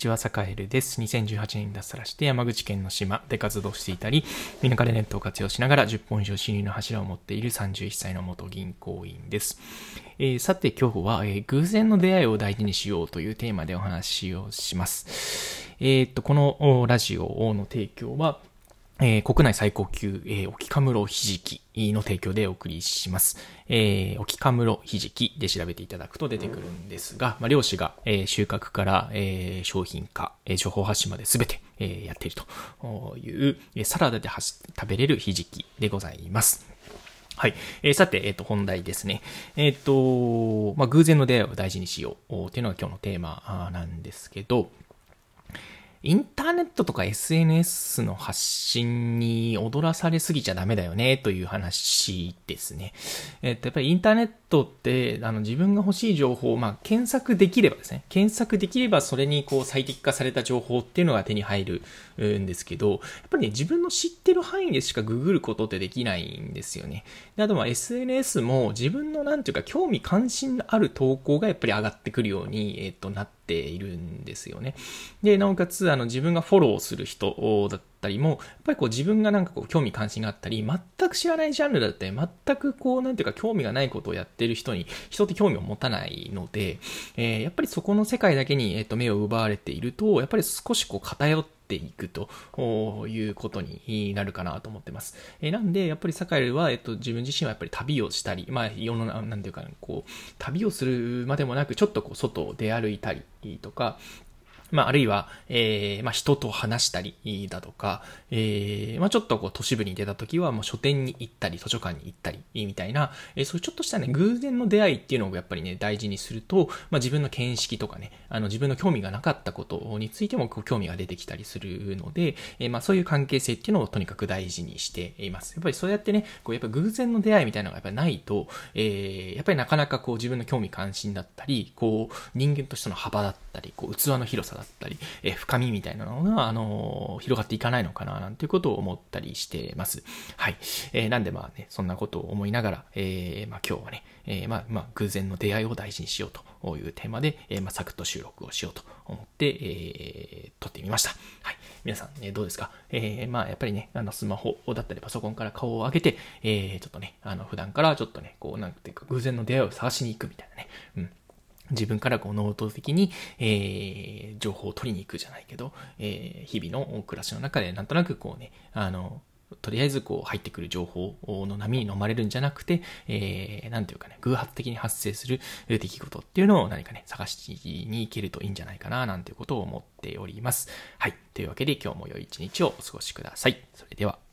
ちは、サカエルです。2018年に脱サラして山口県の島で活動していたり、ミナカレネットを活用しながら10本以上収入の柱を持っている31歳の元銀行員です。えーさて今日は、えー偶然の出会いを大事にしようというテーマでお話をします。えーっと、このラジオの提供は、えー国内最高級、えー、沖カムロひじきの提供でお送りします。えー、沖カムロひじきで調べていただくと出てくるんですが、まあ、漁師が、えー収穫から、えー商品化、えー情報発信まで全て、えーやっているという、えーサラダではし食べれるひじきでございます。はい。えーさて、えっ、と、本題ですね。えっ、と、まあ、偶然の出会いを大事にしようっていうのが今日のテーマなんですけど、インターネットとか SNS の発信に踊らされすぎちゃダメだよねという話ですね。えっと、やっぱりインターネットって、あの、自分が欲しい情報を、まあ、検索できればですね、検索できればそれにこう最適化された情報っていうのが手に入るんですけど、やっぱりね、自分の知ってる範囲でしかググることってできないんですよね。であとまあ SNS も自分のなんていうか興味関心のある投稿がやっぱり上がってくるように、えっと、なってているんですよね。で、なおかつ、あの、自分がフォローする人だったりも、やっぱりこう自分がなんかこう興味関心があったり、全く知らないジャンルだったり、全くこう、なんていうか興味がないことをやってる人に、人って興味を持たないので、えーやっぱりそこの世界だけに、えっと、目を奪われていると、やっぱり少しこう偏ってていくということになるかなと思ってます。えーなんで、やっぱりサカエルは、えっと、自分自身はやっぱり旅をしたり、まあ、世の、なんていうか、こう、旅をするまでもなく、ちょっとこう、外を出歩いたりとか、まあ、あるいは、えーまあ、人と話したりだとか、えーまあ、ちょっとこう、都市部に出た時は、もう書店に行ったり、図書館に行ったり、みたいな、えーそういうちょっとしたね、偶然の出会いっていうのをやっぱりね、大事にすると、まあ、自分の見識とかね、あの、自分の興味がなかったことについても、こう、興味が出てきたりするので、えーまあ、そういう関係性っていうのをとにかく大事にしています。やっぱりそうやってね、こう、やっぱ偶然の出会いみたいなのがやっぱりないと、えーやっぱりなかなかこう、自分の興味関心だったり、こう、人間としての幅だったり、こう、器の広さだったり、えー深みみたいなのが、あのー広がっていかないのかな、なんていうことを思ったりしてます。はい。えーなんでまあね、そんなことを思いながら、えーまあ今日はね、えーまあまあ偶然の出会いを大事にしようというテーマで、えーまあサクッと収録をしようと思って、えー撮ってみました。はい。皆さん、ね、どうですか？えーまあやっぱりね、あのスマホだったりパソコンから顔を上げて、えーちょっとね、あの普段からちょっとね、こうなんていうか偶然の出会いを探しに行くみたいなね。うん。自分からこう能動的に、えー情報を取りに行くじゃないけど、えー日々の暮らしの中でなんとなくこうね、あの、とりあえずこう入ってくる情報の波に飲まれるんじゃなくて、えーなんていうかね、偶発的に発生する出来事っていうのを何かね、探しに行けるといいんじゃないかな、なんていうことを思っております。はい。というわけで今日も良い一日をお過ごしください。それでは。